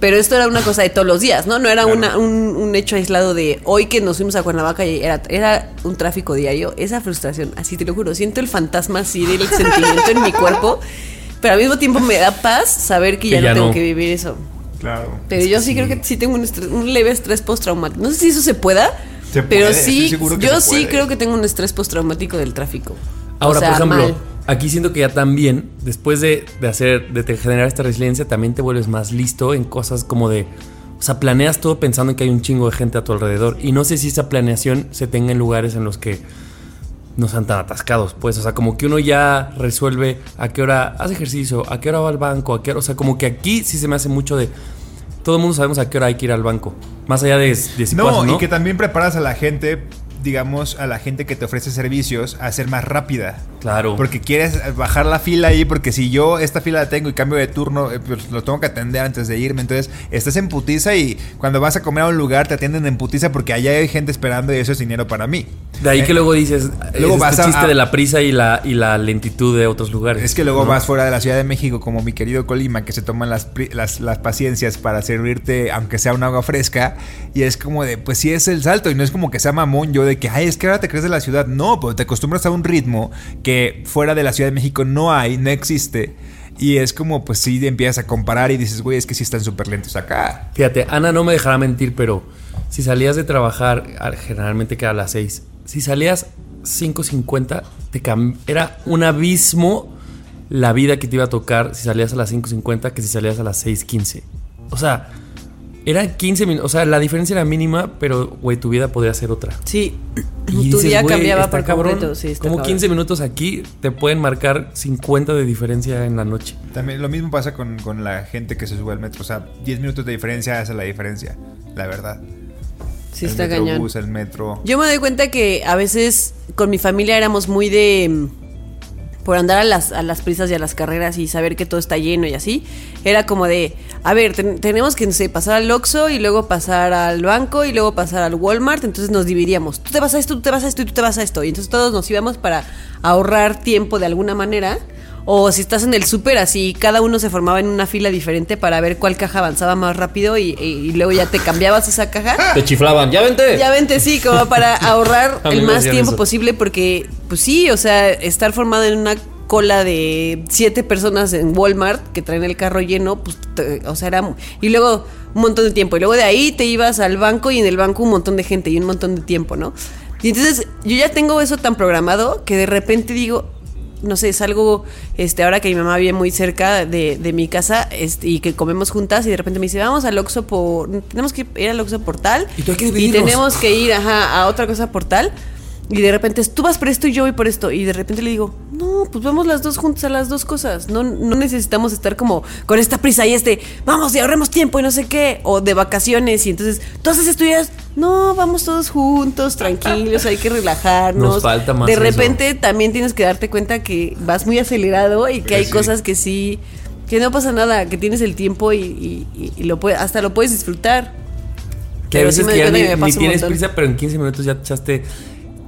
Pero esto era una cosa de todos los días, ¿no? No era una- un, un hecho aislado de hoy que nos fuimos a Cuernavaca y era, era un tráfico diario. Esa frustración, así te lo juro, siento el fantasma así del sentimiento en mi cuerpo, pero al mismo tiempo me da paz saber que ya, Que ya no tengo no. que vivir eso. Claro. Pero yo sí, creo que sí tengo un, estres- un leve estrés postraumático. No sé si eso se pueda, Se pero puede, sí, yo se sí puede. creo que tengo un estrés postraumático del tráfico. Ahora, O sea, por ejemplo, mal. aquí siento que ya también, después de, de hacer, de generar esta resiliencia, también te vuelves más listo en cosas como de. O sea, planeas todo pensando en que hay un chingo de gente a tu alrededor. Y no sé si esa planeación se tenga en lugares en los que no sean tan atascados, pues. O sea, como que uno ya resuelve a qué hora hace ejercicio, a qué hora va al banco, a qué hora. O sea, como que aquí sí se me hace mucho de. Todo el mundo sabemos a qué hora hay que ir al banco. Más allá de, de si No, puedes o y que también preparas a la gente, digamos, a la gente que te ofrece servicios a ser más rápida. Claro. Porque quieres bajar la fila ahí, porque si yo esta fila la tengo y cambio de turno, eh, pues lo tengo que atender antes de irme. Entonces, estás en putiza y cuando vas a comer a un lugar te atienden en putiza porque allá hay gente esperando y eso es dinero para mí. De ahí Eh, que luego dices, luego luego vas a- chiste a- de la prisa y la, y la lentitud de otros lugares. Es que luego ¿no? vas fuera de la Ciudad de México, como mi querido Colima, que se toman las, las, las paciencias para servirte, aunque sea un agua fresca. Y es como de, pues sí es el salto. Y no es como que sea mamón yo de que, ay, es que ahora te crees de la ciudad. No, pero te acostumbras a un ritmo que fuera de la Ciudad de México no hay, no existe. Y es como, pues sí, empiezas a comparar y dices, güey, es que sí están súper lentos acá. Fíjate, Ana no me dejará mentir, pero si salías de trabajar, generalmente que a las 6, si salías 5.50, te era un abismo la vida que te iba a tocar si salías a las 5.50 que si salías a las 6.15. O sea, eran 15 minutos, o sea, la diferencia era mínima, pero, güey, tu vida podría ser otra. Sí. Y tu dices, día "Güey, cambiaba por cabrón". completo. Sí, Como cabrón. 15 minutos aquí te pueden marcar 50 de diferencia en la noche. También lo mismo pasa con, con la gente que se sube al metro. O sea, 10 minutos de diferencia hace la diferencia, la verdad. Sí, el está cañón. metrobús, el metro. Yo me doy cuenta que a veces con mi familia éramos muy de. Por andar a las, a las prisas y a las carreras y saber que todo está lleno y así. Era como de. A ver, ten- tenemos que, pasar al Oxxo y luego pasar al banco y luego pasar al Walmart. Entonces nos dividíamos. Tú te vas a esto, tú te vas a esto y tú te vas a esto. Y entonces todos nos íbamos para ahorrar tiempo de alguna manera. O si estás en el súper, así cada uno se formaba en una fila diferente para ver cuál caja avanzaba más rápido y, y- y luego ya te cambiabas esa caja. Te chiflaban, ya vente. Ya vente, sí, como para ahorrar el más tiempo eso. posible, porque, pues sí, o sea, estar formado en una cola de siete personas en Walmart que traen el carro lleno, pues, te- o sea, era. Y luego un montón de tiempo. Y luego de ahí te ibas al banco y en el banco un montón de gente y un montón de tiempo, ¿no? Y entonces yo ya tengo eso tan programado que de repente digo, no sé, salgo, este, ahora que mi mamá vive muy cerca de, de mi casa este, y que comemos juntas y de repente me dice, vamos al Oxxo por, tenemos que ir al Oxxo por tal Y tú hay que y tenemos que ir ajá, a otra cosa por tal y de repente tú vas por esto y yo voy por esto y de repente le digo, no, pues vamos las dos juntas a las dos cosas, no, no necesitamos estar como con esta prisa y este, vamos y ahorremos tiempo y no sé qué, o de vacaciones y entonces, y ya, no, vamos todos juntos, tranquilos, hay que relajarnos. Nos falta más De eso. repente también tienes que darte cuenta que vas muy acelerado y que hay Sí. cosas que sí, que no pasa nada, que tienes el tiempo y, y- y- y lo puede, hasta lo puedes disfrutar. Que a sí veces me que ya ni, me ni tienes prisa, pero en 15 minutos ya te echaste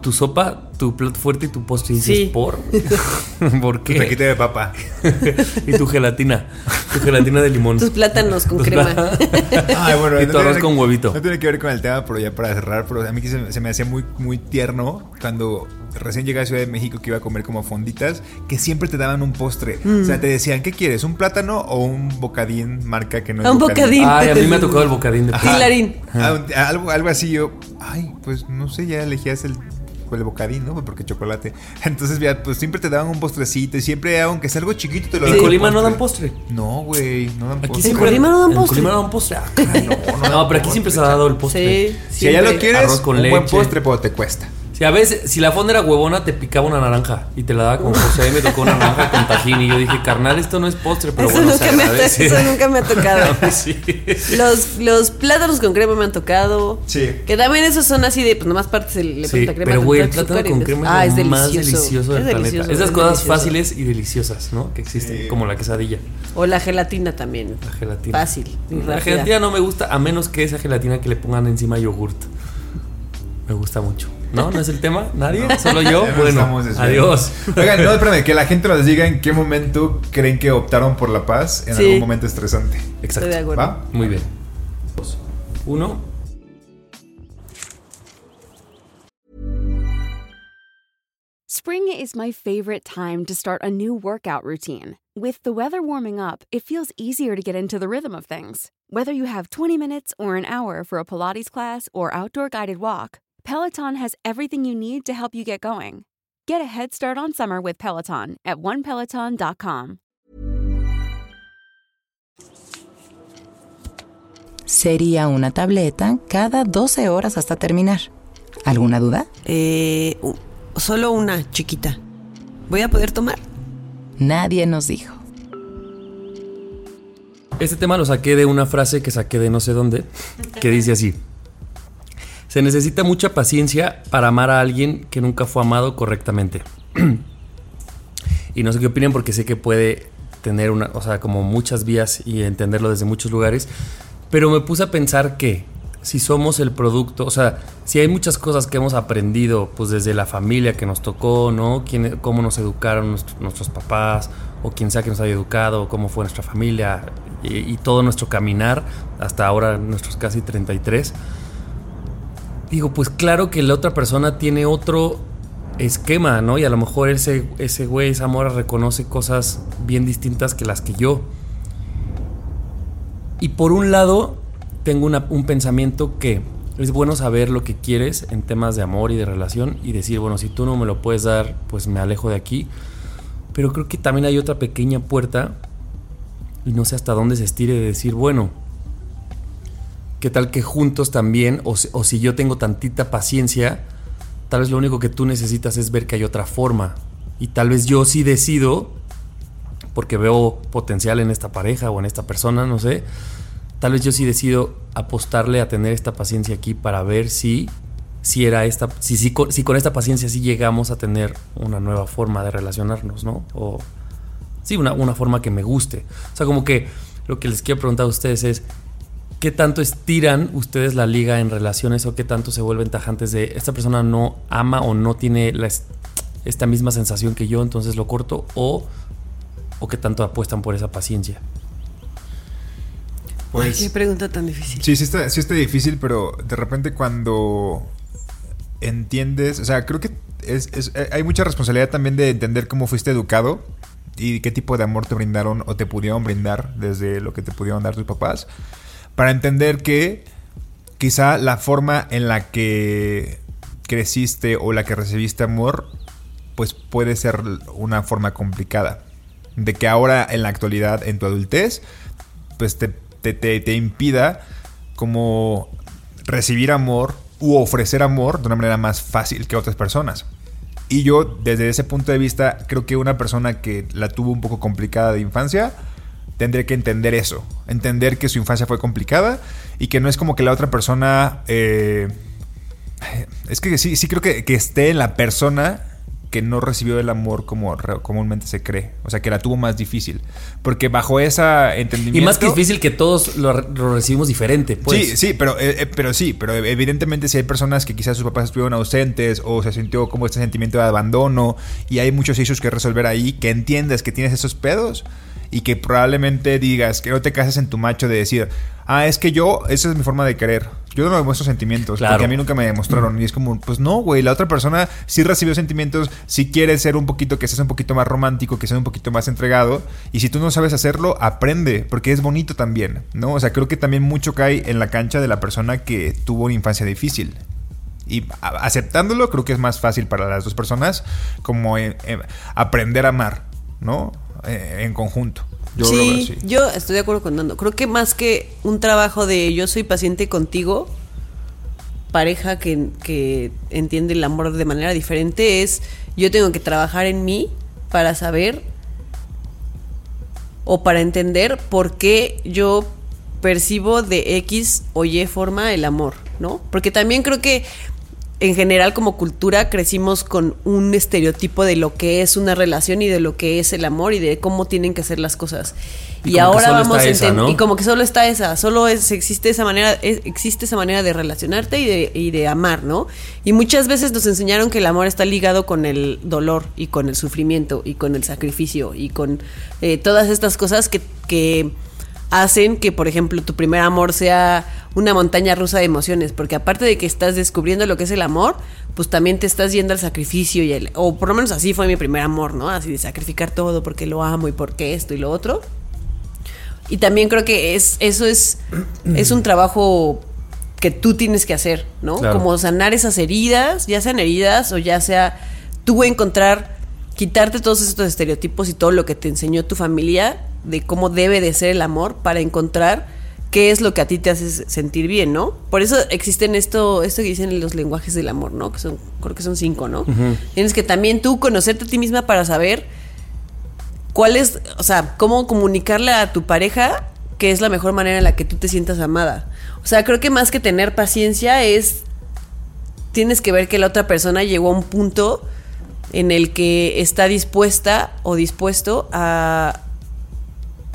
tu sopa, tu plato fuerte y tu postre. Y dices, Sí. ¿por? ¿Por Tu qué? taquito de papa. y tu gelatina. Tu gelatina de limón. Tus plátanos con Tus crema. Ay, bueno, Y tu no arroz tiene- con huevito. No tiene que ver con el tema, pero ya para cerrar, pero a mí se, se me hacía muy, muy tierno cuando recién llegué a Ciudad de México que iba a comer como fonditas, que siempre te daban un postre. O sea, te decían, ¿qué quieres? ¿Un plátano o un bocadín marca que no es Un bocadín. Ay, a mí me ha tocado el bocadín de Ajá. Hilarín. Ah, un- algo, algo así yo, ay, pues no sé, ya elegías el, el bocadín, ¿no? Porque chocolate. Entonces, ya, pues siempre te daban un postrecito y siempre, aunque sea algo chiquito, te lo En daban. Colima no dan postre. No, güey, no dan Aquí postre. siempre Colima no dan en postre? Colima no dan postre. Ah, no, no, pero aquí siempre se ha dado el postre. Sí, Si allá lo quieres, Arroz con un buen postre, pero te cuesta. Si a veces, si la fonda era huevona, te picaba una naranja y te la daba como José. A mí me tocó una naranja con tajín y yo dije, carnal, esto no es postre, pero eso, bueno, nunca se me ha, eso nunca me ha tocado. Sí. Los, los plátanos con crema me han tocado. Sí. Que también esos son así de, pues nomás partes el, le Sí, pones la crema. pero güey, el plátano con des- crema ah, es lo más delicioso. delicioso del es planeta. delicioso, Esas es cosas delicioso. fáciles y deliciosas, ¿no? Que existen, Sí. como la quesadilla, O la gelatina también. la gelatina. Fácil. La rápida. gelatina no me gusta, a menos que esa gelatina que le pongan encima yogurt. Me gusta mucho. ¿No? ¿No es el tema? ¿Nadie? ¿Solo yo? Bueno, adiós. Oigan, no, espérame, que la gente nos diga en qué momento creen que optaron por la paz en Sí. algún momento estresante. Estoy de Exacto. acuerdo. ¿Va? Muy bien. Dos. Uno. Spring is my favorite time to start a new workout routine. With the weather warming up, it feels easier to get into the rhythm of things. Whether you have 20 minutes or an hour for a Pilates class or outdoor guided walk, Peloton has everything you need to help you get going. Get a head start on summer with Peloton at onepeloton.com. Sería una tableta cada 12 horas hasta terminar. ¿Alguna duda? Eh, solo una chiquita. ¿Voy a poder tomar? Nadie nos dijo. Este tema lo saqué de una frase que saqué de no sé dónde, que dice así. Se necesita mucha paciencia para amar a alguien que nunca fue amado correctamente. y no sé qué opinan porque sé que puede tener una, o sea, como muchas vías y entenderlo desde muchos lugares, pero me puse a pensar que si somos el producto, o sea, si hay muchas cosas que hemos aprendido, pues desde la familia que nos tocó, ¿no? Quién, cómo nos educaron nuestros papás, o quien sea que nos haya educado, cómo fue nuestra familia, y, y, todo nuestro caminar, hasta ahora nuestros casi 33. Digo, pues claro que la otra persona tiene otro esquema, ¿no? Y a lo mejor ese, ese güey, esa mora reconoce cosas bien distintas que las que yo. Y por un lado, tengo una, un pensamiento que es bueno saber lo que quieres en temas de amor y de relación y decir, bueno, si tú no me lo puedes dar, pues me alejo de aquí. Pero creo que también hay otra pequeña puerta y no sé hasta dónde se estire de decir, bueno, ¿qué tal que juntos también, o, o si yo tengo tantita paciencia, Tal vez lo único que tú necesitas es ver que hay otra forma. Y tal vez yo sí decido, porque veo potencial en esta pareja o en esta persona, no sé. Tal vez yo sí decido apostarle a tener esta paciencia aquí para ver si, si era esta, si, si, con, si con esta paciencia sí llegamos a tener una nueva forma de relacionarnos, ¿no? O sí, una, una forma que me guste. O sea, como que lo que les quiero preguntar a ustedes es, ¿Qué tanto estiran ustedes la liga en relaciones o qué tanto se vuelven tajantes de esta persona no ama o no tiene la, esta misma sensación que yo, entonces lo corto? O, o qué tanto apuestan por esa paciencia? Pues, Ay, qué pregunta tan difícil. Sí, sí está, sí está difícil, pero de repente cuando entiendes, o sea, creo que es, es, hay mucha responsabilidad también de entender cómo fuiste educado y qué tipo de amor te brindaron o te pudieron brindar desde lo que te pudieron dar tus papás para entender que quizá la forma en la que creciste o la que recibiste amor, pues puede ser una forma complicada. De que ahora en la actualidad, en tu adultez, pues te, te, te, te impida como recibir amor u ofrecer amor de una manera más fácil que otras personas. Y yo, desde ese punto de vista, creo que una persona que la tuvo un poco complicada de infancia, tendría que entender eso. Entender que su infancia fue complicada y que no es como que la otra persona... Eh, es que sí, sí creo que, que, esté en la persona que no recibió el amor como comúnmente se cree. O sea, que la tuvo más difícil. Porque bajo esa entendimiento... Y más que difícil que todos lo, lo recibimos diferente, pues. Sí, sí, pero, eh, pero sí, pero evidentemente si hay personas que quizás sus papás estuvieron ausentes o se sintió como este sentimiento de abandono y hay muchos issues que resolver ahí, que entiendas que tienes esos pedos y que probablemente digas que no te cases en tu macho de decir, ah, es que yo, esa es mi forma de querer. Yo no demuestro sentimientos, claro. porque a mí nunca me demostraron. Y es como, pues no, güey, la otra persona sí recibió sentimientos, sí quiere ser un poquito, que seas un poquito más romántico, que seas un poquito más entregado. Y si tú no sabes hacerlo, aprende, porque es bonito también, ¿no? O sea, creo que también mucho cae en la cancha de la persona que tuvo una infancia difícil. Y aceptándolo, creo que es más fácil para las dos personas como eh, eh, aprender a amar, ¿no? Eh, en conjunto. Yo sí, yo estoy de acuerdo con Nando. Creo que más que un trabajo de yo soy paciente contigo, pareja que, que entiende el amor de manera diferente, es yo tengo que trabajar en mí para saber o para entender por qué yo percibo de X o Y forma el amor, ¿no? Porque también creo que en general como cultura crecimos con un estereotipo de lo que es una relación y de lo que es el amor y de cómo tienen que ser las cosas. Y, y ahora vamos a ¿no? y como que solo está esa, solo es, existe esa manera es, existe esa manera de relacionarte y de, y de amar, ¿no? Y muchas veces nos enseñaron que el amor está ligado con el dolor y con el sufrimiento y con el sacrificio y con eh, todas estas cosas que, que hacen que, por ejemplo, tu primer amor sea una montaña rusa de emociones, porque aparte de que estás descubriendo lo que es el amor, pues también te estás yendo al sacrificio y el, o por lo menos así fue mi primer amor, ¿no? Así de sacrificar todo porque lo amo y porque esto y lo otro. Y también creo que es eso es es un trabajo que tú tienes que hacer, ¿no? Claro. Como sanar esas heridas, ya sean heridas o ya sea tú encontrar quitarte todos estos estereotipos y todo lo que te enseñó tu familia de cómo debe de ser el amor para encontrar qué es lo que a ti te hace sentir bien, ¿no? Por eso existen esto, esto que dicen los lenguajes del amor, ¿no? Que son, creo que son cinco, ¿no? Tienes que también tú conocerte a ti misma para saber cuál es, o sea, cómo comunicarle a tu pareja que es la mejor manera en la que tú te sientas amada. O sea, creo que más que tener paciencia es, tienes que ver que la otra persona llegó a un punto en el que está dispuesta o dispuesto a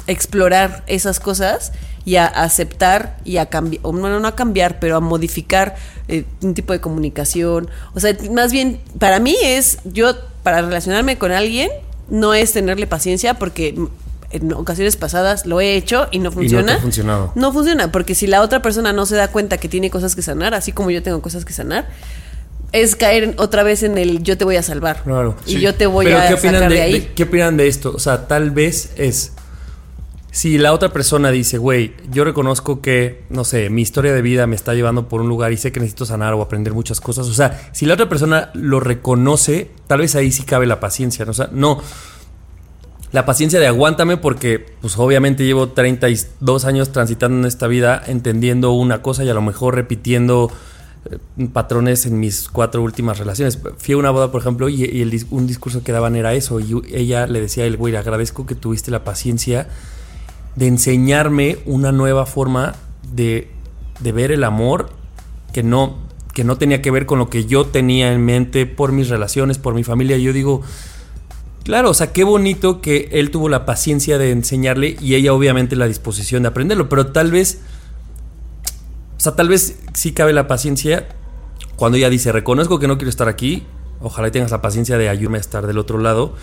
explorar esas cosas y a aceptar y a cambiar, o no, a cambiar, pero a modificar eh, un tipo de comunicación. O sea, más bien, para mí es, yo, para relacionarme con alguien, no es tenerle paciencia porque en ocasiones pasadas lo he hecho y no funciona. no ha funcionado. No funciona, porque si la otra persona no se da cuenta que tiene cosas que sanar, así como yo tengo cosas que sanar, es caer otra vez en el yo te voy a salvar. Claro. Y yo te voy Pero a ¿qué opinan sacar de, de, ahí. de- ¿Qué opinan de esto? O sea, tal vez es. Si la otra persona dice, güey, yo reconozco que, no sé, mi historia de vida me está llevando por un lugar y sé que necesito sanar o aprender muchas cosas. O sea, si la otra persona lo reconoce, tal vez ahí sí cabe la paciencia. ¿no? O sea, no. La paciencia de aguántame porque, pues obviamente llevo 32 años transitando en esta vida, entendiendo una cosa y a lo mejor repitiendo eh, patrones en mis cuatro últimas relaciones. Fui a una boda, por ejemplo, y, y el un discurso que daban era eso. Y ella le decía él, güey, agradezco que tuviste la paciencia de enseñarme una nueva forma de, de ver el amor que no, que no tenía que ver con lo que yo tenía en mente por mis relaciones, por mi familia. Yo digo, Claro, o sea, qué bonito que él tuvo la paciencia de enseñarle y ella obviamente la disposición de aprenderlo, pero tal vez, o sea, tal vez sí cabe la paciencia cuando ella dice, reconozco que no quiero estar aquí, ojalá tengas la paciencia de ayudarme a estar del otro lado,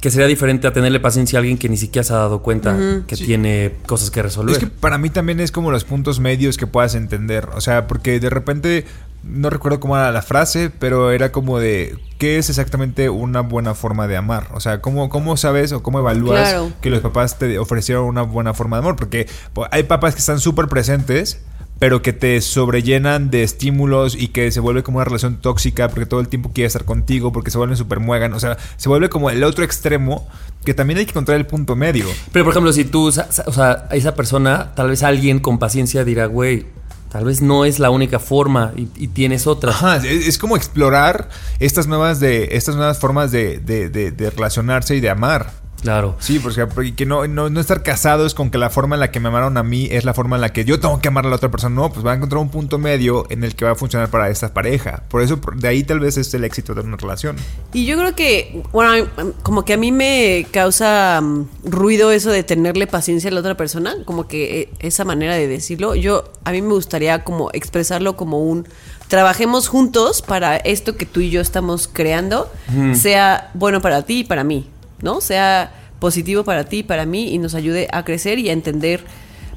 que sería diferente a tenerle paciencia a alguien que ni siquiera se ha dado cuenta que tiene cosas que resolver. Es que para mí también es como los puntos medios que puedas entender. O sea, porque de repente, no recuerdo cómo era la frase, pero era como de, ¿qué es exactamente una buena forma de amar? O sea, ¿cómo, cómo sabes o cómo evalúas Claro. que los papás te ofrecieron una buena forma de amor? Porque pues, hay papás que están súper presentes. Pero que te sobrellenan de estímulos y que se vuelve como una relación tóxica porque todo el tiempo quiere estar contigo, porque se vuelven súper muegan. O sea, se vuelve como el otro extremo que también hay que encontrar el punto medio. Pero por ejemplo, si tú, o sea, esa persona, tal vez alguien con paciencia dirá, güey, tal vez no es la única forma y, y tienes otra. Ajá, es, es como explorar estas nuevas de estas nuevas formas de, de- de- de relacionarse y de amar. Claro. Sí, porque, que no, no, no estar casados con que la forma en la que me amaron a mí es la forma en la que yo tengo que amar a la otra persona. No, pues va a encontrar un punto medio en el que va a funcionar para esta pareja. Por eso, por- de ahí tal vez es el éxito de una relación. Y yo creo que, bueno, como que a mí me causa mm, ruido eso de tenerle paciencia a la otra persona, como que eh, esa manera de decirlo. Yo, a mí me gustaría como expresarlo como un, trabajemos juntos para esto que tú y yo estamos creando, sea bueno para ti y para mí, ¿no? Sea positivo para ti y para mí y nos ayude a crecer y a entender.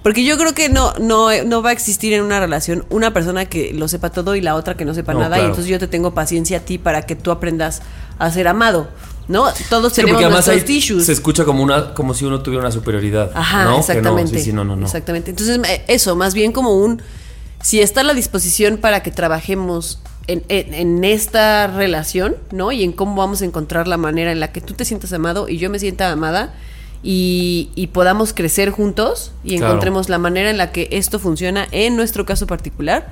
Porque yo creo que no, no, no va a existir en una relación una persona que lo sepa todo y la otra que no sepa No, nada. Y entonces yo te tengo paciencia a ti para que tú aprendas a ser amado. ¿No? Todos Sí, tenemos nuestros ahí tissues. se escucha como una, como si uno tuviera una superioridad. Ajá, ¿no? Que exactamente. no, sí, sí, no, no, no. Exactamente. Entonces, eh, eso, más bien como un. Si está la disposición para que trabajemos en, en- en esta relación, ¿no? Y en cómo vamos a encontrar la manera en la que tú te sientas amado y yo me sienta amada y, y podamos crecer juntos y Claro. encontremos la manera en la que esto funciona en nuestro caso particular,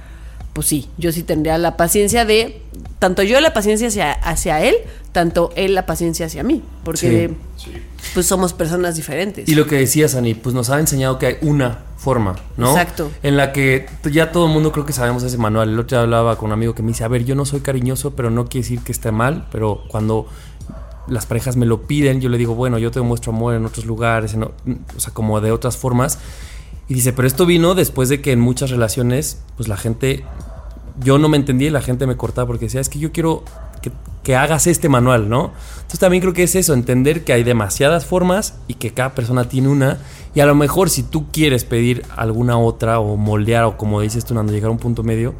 pues sí, yo sí tendría la paciencia de. Tanto yo la paciencia hacia, hacia él, tanto él la paciencia hacia mí. Porque pues somos personas diferentes. Y lo que decías, Ani, pues nos ha enseñado que hay una forma, ¿no? Exacto. En la que ya todo el mundo creo que sabemos ese manual. El otro día hablaba con un amigo que me dice, a ver, yo no soy cariñoso, pero no quiere decir que esté mal, pero cuando las parejas me lo piden, yo le digo, bueno, yo te muestro amor en otros lugares, en o sea, como de otras formas. Y dice, pero esto vino después de que en muchas relaciones, pues la gente, yo no me entendía y la gente me cortaba porque decía, es que yo quiero que, que hagas este manual, ¿no? Entonces también creo que es eso, entender que hay demasiadas formas y que cada persona tiene una. Y a lo mejor si tú quieres pedir alguna otra o moldear o como dices tú, Nando, llegar a un punto medio,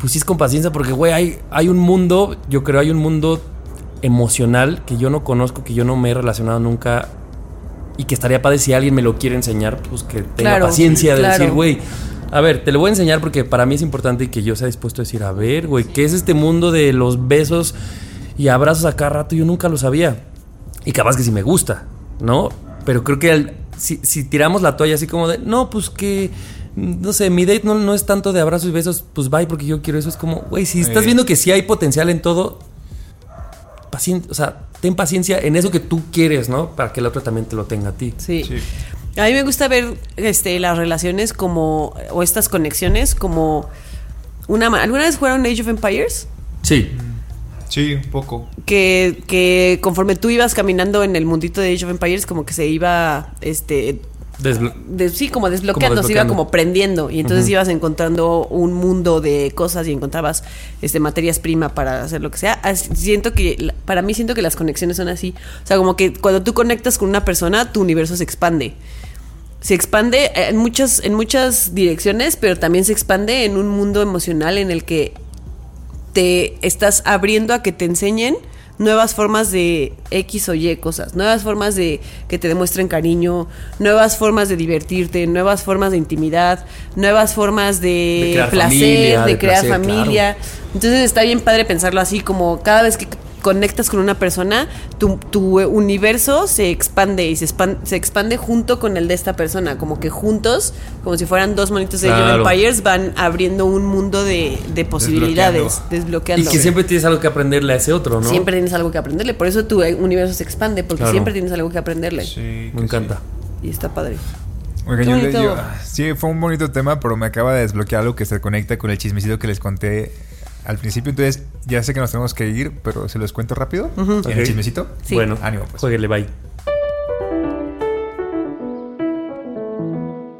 pues sí es con paciencia porque, güey, hay, hay un mundo, yo creo, hay un mundo emocional que yo no conozco, que yo no me he relacionado nunca y que estaría padre si alguien me lo quiere enseñar, pues que tenga Claro, paciencia de claro. decir, güey, a ver, te lo voy a enseñar porque para mí es importante y que yo sea dispuesto a decir, a ver, güey, ¿qué es este mundo de los besos y abrazos a cada rato? Yo nunca lo sabía. Y capaz que sí me gusta, ¿no? Pero creo que si, si tiramos la toalla así como de, no, pues que no sé, mi date no, no es tanto de abrazos y besos, pues bye porque yo quiero eso. Es como, güey, si estás viendo que sí hay potencial en todo, pacien- o sea, ten paciencia en eso que tú quieres, ¿no? Para que el otro también te lo tenga a ti. Sí. Sí. A mí me gusta ver este, las relaciones como, o estas conexiones como una... ¿Alguna vez jugaron Age of Empires? Sí. Sí, un poco. Que, que conforme tú ibas caminando en el mundito de Age of Empires, como que se iba, este, Desblo- de- sí, como desbloqueando, Como se iba como prendiendo. Y entonces ibas encontrando un mundo de cosas y encontrabas este, materias prima para hacer lo que sea. Siento que, para mí siento que las conexiones son así. O sea, como que cuando tú conectas con una persona, tu universo se expande. Se expande en muchas, en muchas direcciones, pero también se expande en un mundo emocional en el que te estás abriendo a que te enseñen nuevas formas de X o Y cosas, nuevas formas de que te demuestren cariño, nuevas formas de divertirte, nuevas formas de intimidad, nuevas formas de, placer, familia, de, de crear placer, familia. Entonces está bien padre pensarlo así, como cada vez que conectas con una persona, tu, tu universo se expande y se, expan- se expande junto con el de esta persona, como que juntos, como si fueran dos monitos de Claro. Empires, van abriendo un mundo de, de posibilidades, Y desbloqueando. que siempre tienes algo que aprenderle a ese otro, ¿no? Siempre tienes algo que aprenderle, por eso tu universo se expande, porque Claro. siempre tienes algo que aprenderle. Sí. Me encanta. Y está padre. Oigan, yo yo- sí, fue un bonito tema, pero me acaba de desbloquear algo que se conecta con el chismecito que les conté al principio. Entonces, ya sé que nos tenemos que ir, pero se los cuento rápido. ¿En Ok. el chismecito? Sí. Bueno, Ánimo, pues. jueguele, bye.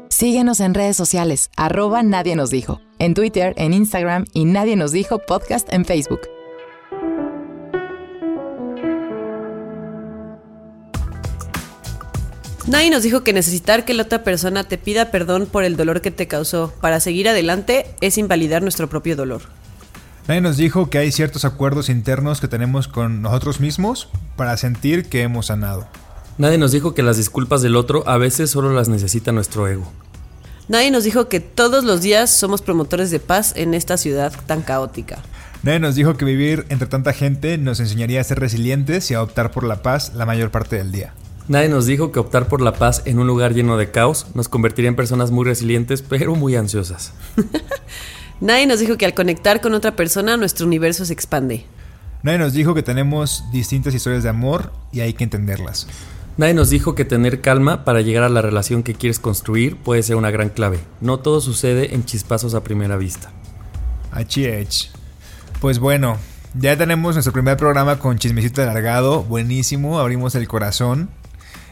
Síguenos en redes sociales, arroba Nadie Nos Dijo, en Twitter, en Instagram y Nadie Nos Dijo Podcast en Facebook. Nadie nos dijo que necesitar que la otra persona te pida perdón por el dolor que te causó para seguir adelante es invalidar nuestro propio dolor. Nadie nos dijo que hay ciertos acuerdos internos que tenemos con nosotros mismos para sentir que hemos sanado. Nadie nos dijo que las disculpas del otro a veces solo las necesita nuestro ego. Nadie nos dijo que todos los días somos promotores de paz en esta ciudad tan caótica. Nadie nos dijo que vivir entre tanta gente nos enseñaría a ser resilientes y a optar por la paz la mayor parte del día. Nadie nos dijo que optar por la paz en un lugar lleno de caos nos convertiría en personas muy resilientes, pero muy ansiosas. Nadie nos dijo que al conectar con otra persona nuestro universo se expande. Nadie nos dijo que tenemos distintas historias de amor y hay que entenderlas. Nadie nos dijo que tener calma para llegar a la relación que quieres construir puede ser una gran clave. No todo sucede en chispazos a primera vista. HH. Pues bueno, ya tenemos nuestro primer programa con chismecito alargado. Buenísimo, abrimos el corazón.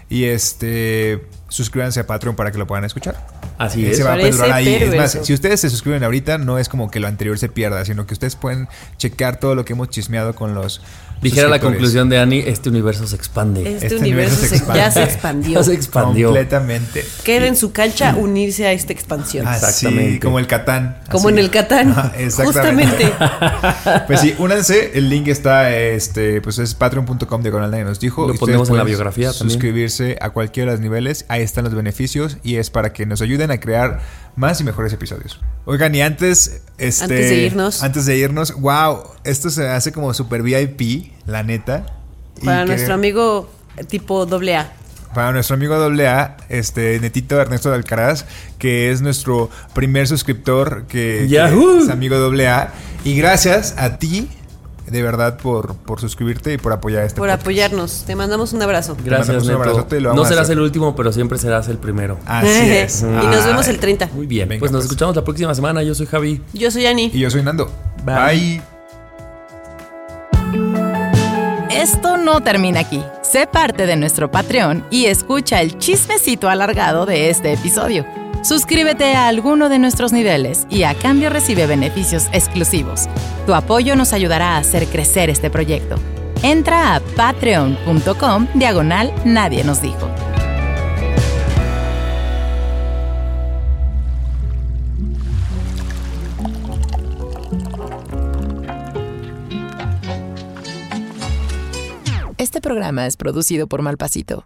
Y este. Suscríbanse a Patreon para que lo puedan escuchar. Así Eh, es. Se va a Parece perdurar ahí. Es más, si ustedes se suscriben ahorita, no es como que lo anterior se pierda, sino que ustedes pueden checar todo lo que hemos chismeado con los. Dijera la conclusión de Annie, este universo se expande. Este, Este universo, universo se expande. ya se expandió. Ya se expandió. Completamente. Queda en su cancha unirse a esta expansión. Así, Exactamente. como el Catán. Como Así. en el Catán. Exactamente. Justamente. Pues sí, únanse. El link está, este, pues es patreon.com diagonal nadie nos dijo. Lo Y ponemos en la biografía también. Suscribirse a cualquiera de los niveles. Ahí están los beneficios. Y es para que nos ayuden a crear más y mejores episodios. Oigan, y antes, este. Antes de irnos. Antes de irnos, wow, esto se hace como super VIP, la neta. Y Para que- nuestro amigo tipo doble A. para nuestro amigo AA, este Netito Ernesto de Alcaraz, que es nuestro primer suscriptor que, que ¡Yahoo! es amigo AA. Y gracias a ti, de verdad, por, por suscribirte y por apoyar este Por podcast. apoyarnos. Te mandamos un abrazo. Gracias, un abrazote lo No serás hacer. el último, pero siempre serás el primero. Así es. y nos vemos Ay. el 30. Muy bien, Venga, pues nos pues. escuchamos la próxima semana. Yo soy Javi. Yo soy Ani. Y yo soy Nando. Bye. Bye. Esto no termina aquí. Sé parte de nuestro Patreon y escucha el chismecito alargado de este episodio. Suscríbete a alguno de nuestros niveles y a cambio recibe beneficios exclusivos. Tu apoyo nos ayudará a hacer crecer este proyecto. Entra a patreon.com diagonal nadie nos dijo. Este programa es producido por Malpasito.